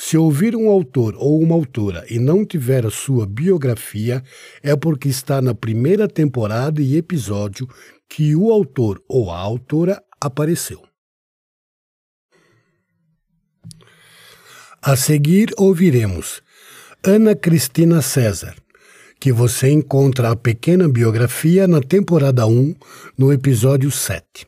se ouvir um autor ou uma autora e não tiver a sua biografia, é porque está na primeira temporada e episódio que o autor ou a autora apareceu. A seguir ouviremos Ana Cristina César, que você encontra a pequena biografia na temporada 1, no episódio 7.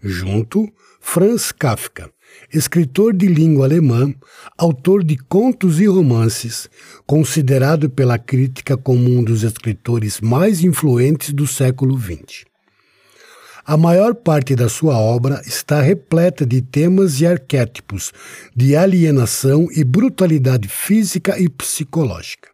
Junto, Franz Kafka, escritor de língua alemã, autor de contos e romances, considerado pela crítica como um dos escritores mais influentes do século XX. A maior parte da sua obra está repleta de temas e arquétipos de alienação e brutalidade física e psicológica.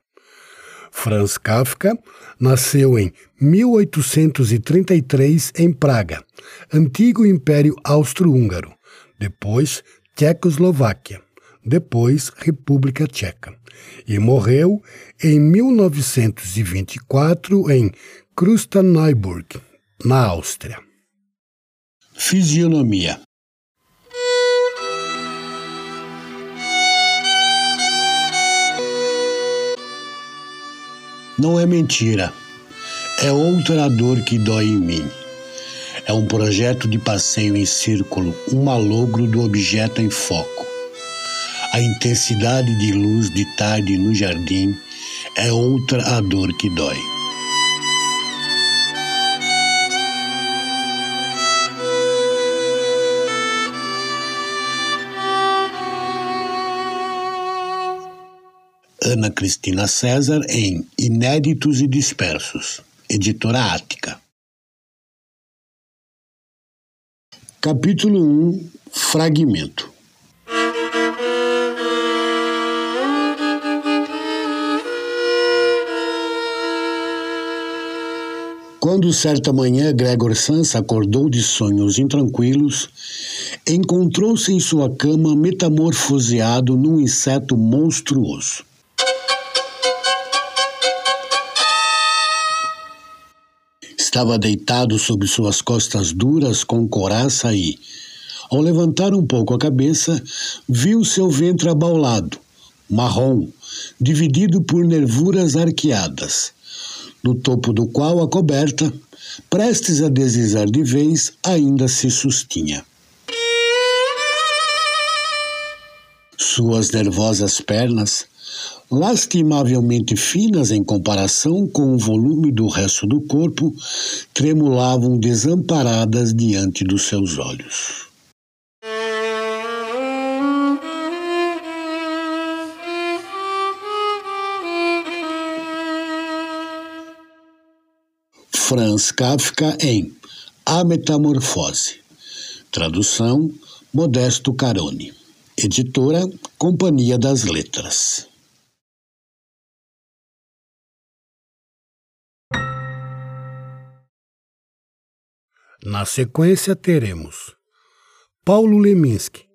Franz Kafka nasceu em 1833 em Praga, antigo Império Austro-Húngaro, depois Tchecoslováquia, depois República Tcheca, e morreu em 1924 em Krusterneuburg, na Áustria. Fisionomia Não é mentira. É outra dor que dói em mim. É um projeto de passeio em círculo, um malogro do objeto em foco. A intensidade de luz de tarde no jardim é outra a dor que dói. Ana Cristina César em Inéditos e Dispersos, editora Ática. Capítulo 1 Fragmento Quando certa manhã Gregor Sansa acordou de sonhos intranquilos, encontrou-se em sua cama metamorfoseado num inseto monstruoso. Estava deitado sobre suas costas duras com coraça e, ao levantar um pouco a cabeça, viu seu ventre abaulado, marrom, dividido por nervuras arqueadas, no topo do qual a coberta, prestes a deslizar de vez, ainda se sustinha. Suas nervosas pernas, lastimavelmente finas em comparação com o volume do resto do corpo, tremulavam desamparadas diante dos seus olhos. Franz Kafka em A Metamorfose. Tradução Modesto Carone. Editora Companhia das Letras. Na sequência, teremos Paulo Leminski,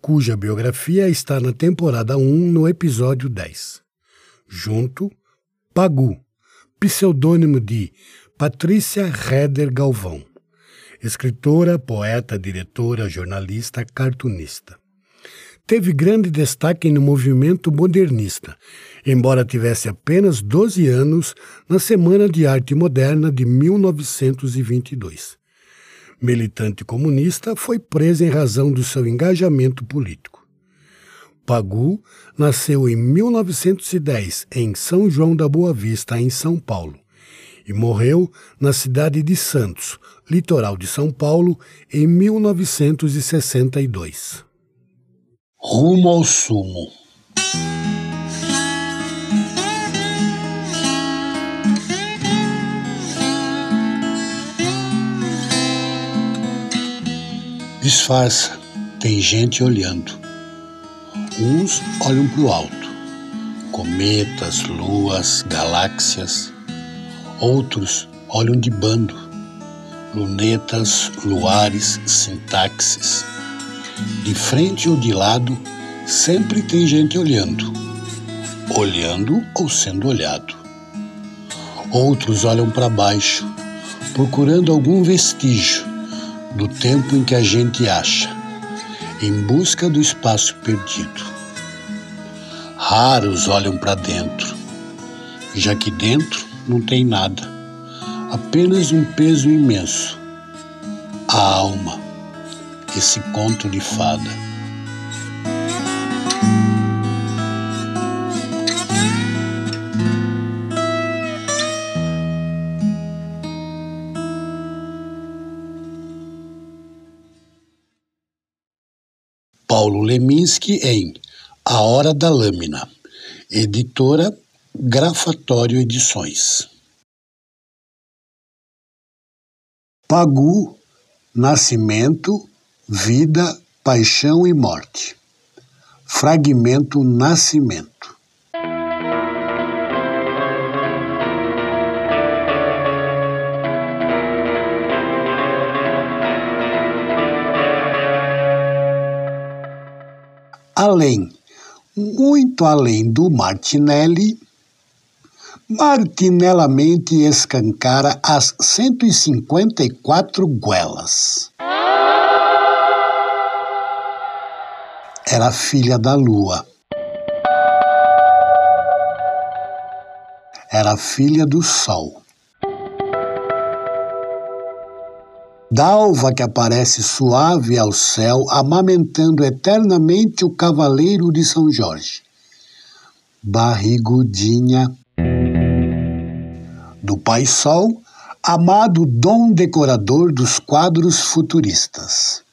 cuja biografia está na temporada 1, no episódio 10. Junto, Pagu, pseudônimo de Patrícia Reder Galvão, escritora, poeta, diretora, jornalista, cartunista. Teve grande destaque no movimento modernista, embora tivesse apenas 12 anos na Semana de Arte Moderna de 1922. Militante comunista, foi presa em razão do seu engajamento político. Pagu nasceu em 1910 em São João da Boa Vista, em São Paulo, e morreu na cidade de Santos, litoral de São Paulo, em 1962. Rumo ao sumo. Disfarça, tem gente olhando. Uns olham para o alto, cometas, luas, galáxias. Outros olham de bando, lunetas, luares, sintaxes. De frente ou de lado, sempre tem gente olhando, olhando ou sendo olhado. Outros olham para baixo, procurando algum vestígio do tempo em que a gente acha, em busca do espaço perdido. Raros olham para dentro, já que dentro não tem nada, apenas um peso imenso. A alma, esse conto de fada. Leminski em A Hora da Lâmina, editora Grafatório Edições. Pagu, Nascimento, Vida, Paixão e Morte. Fragmento Nascimento. Além, muito além do Martinelli, martinelamente escancara as 154 guelas. Era filha da lua. Era filha do sol. Dalva que aparece suave ao céu, amamentando eternamente o cavaleiro de São Jorge. Barrigudinha. Do Pai Sol, amado dom decorador dos quadros futuristas.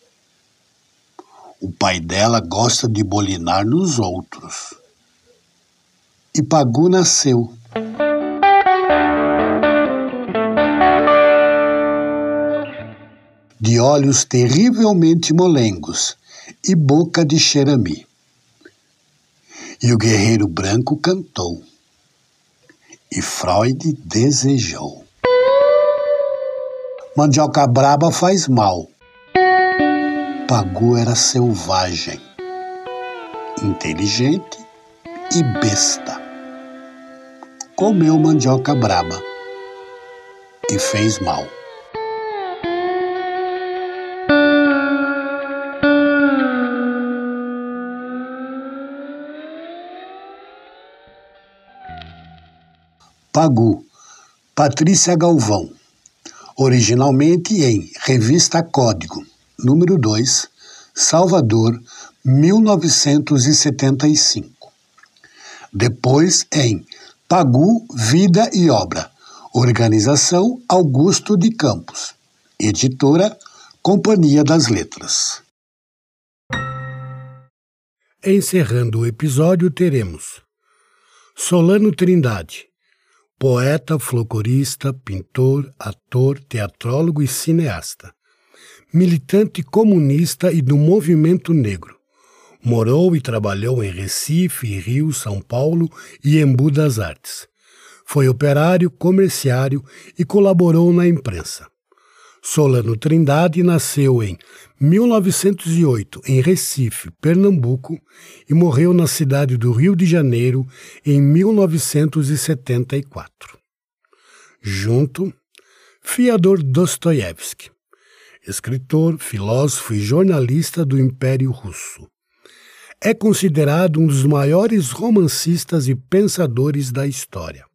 O pai dela gosta de bolinar nos outros. E Pagu nasceu. De olhos terrivelmente molengos e boca de xerami. E o guerreiro branco cantou, e Freud desejou. Mandioca braba faz mal. Pagu era selvagem, inteligente e besta. Comeu mandioca braba e fez mal. Pagu, Patrícia Galvão, originalmente em Revista Código, número 2, Salvador, 1975. Depois em Pagu, Vida e Obra, Organização Augusto de Campos, editora Companhia das Letras. Encerrando o episódio, teremos Solano Trindade, poeta, folclorista, pintor, ator, teatrólogo e cineasta. Militante comunista e do movimento negro. Morou e trabalhou em Recife, Rio, São Paulo e Embu das Artes. Foi operário, comerciário e colaborou na imprensa. Solano Trindade nasceu em 1908 em Recife, Pernambuco, e morreu na cidade do Rio de Janeiro em 1974. Junto, Fyodor Dostoiévski, escritor, filósofo e jornalista do Império Russo. É considerado um dos maiores romancistas e pensadores da história.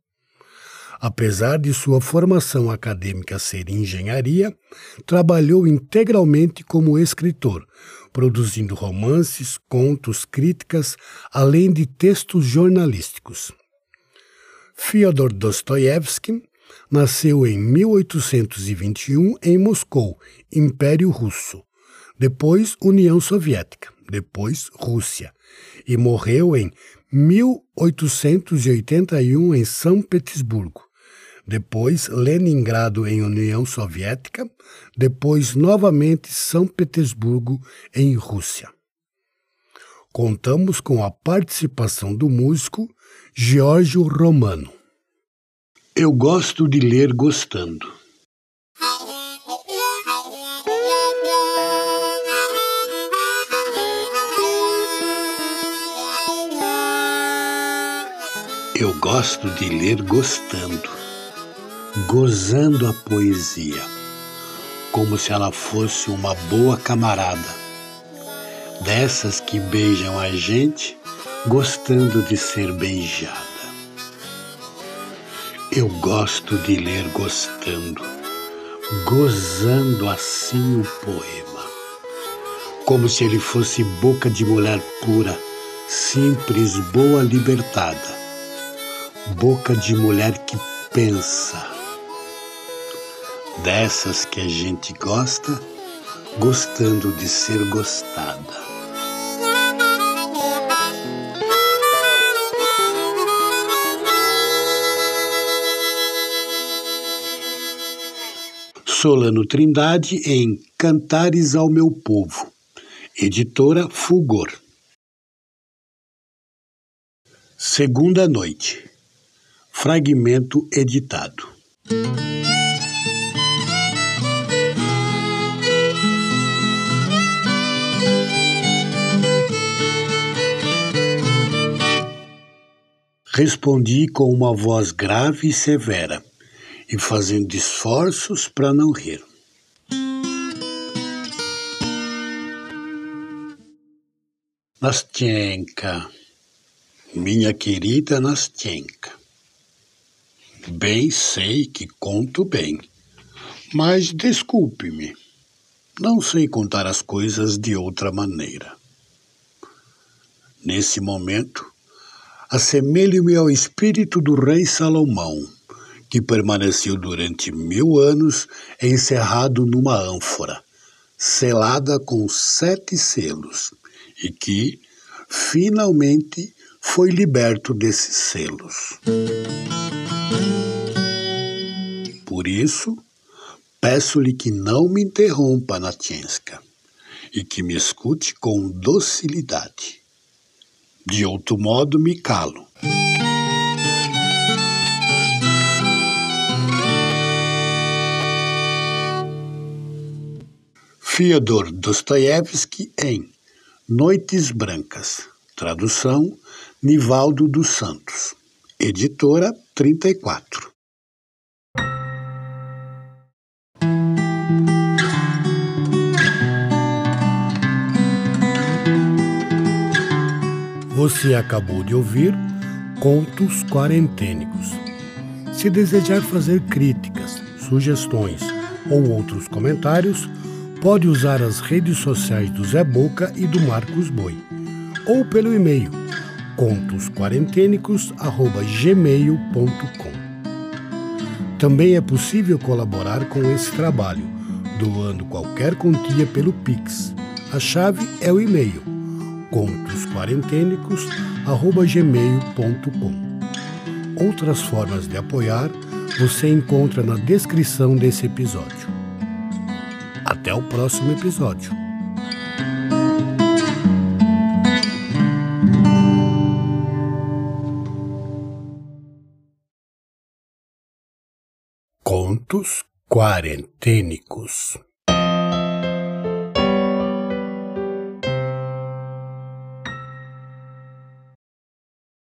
Apesar de sua formação acadêmica ser engenharia, trabalhou integralmente como escritor, produzindo romances, contos, críticas, além de textos jornalísticos. Fyodor Dostoiévski nasceu em 1821 em Moscou, Império Russo, depois União Soviética, depois Rússia, e morreu em 1881 em São Petersburgo, depois Leningrado em União Soviética, depois novamente São Petersburgo em Rússia. Contamos com a participação do músico Giorgio Romano. Eu gosto de ler gostando. Eu gosto de ler gostando, gozando a poesia, como se ela fosse uma boa camarada, dessas que beijam a gente gostando de ser beijada. Eu gosto de ler gostando, gozando assim o poema, como se ele fosse boca de mulher pura, simples, boa, libertada boca de mulher que pensa, dessas que a gente gosta, gostando de ser gostada. Solano Trindade em Cantares ao Meu Povo, editora Fulgor. Segunda noite. Fragmento editado. Respondi com uma voz grave e severa, e fazendo esforços para não rir. Nastenka, minha querida Nastenka, Bem sei que conto bem, mas desculpe-me, não sei contar as coisas de outra maneira. Nesse momento, assemelho-me ao espírito do rei Salomão, que permaneceu durante mil anos encerrado numa ânfora, selada com sete selos, e que, finalmente, foi liberto desses selos. Por isso, peço-lhe que não me interrompa, Natienska, e que me escute com docilidade. De outro modo, me calo. Fyodor Dostoiévski em Noites Brancas. Tradução Nivaldo dos Santos. Editora 34. Você acabou de ouvir Contos Quarentênicos. Se desejar fazer críticas, sugestões ou outros comentários, pode usar as redes sociais do Zé Boca e do Marcos Boi, ou pelo e-mail contosquarentênicos@gmail.com. Também é possível colaborar com esse trabalho, doando qualquer quantia pelo Pix. A chave é o e-mail contosquarentênicos@gmail.com. Outras formas de apoiar você encontra na descrição desse episódio. Até o próximo episódio. Contos quarentênicos.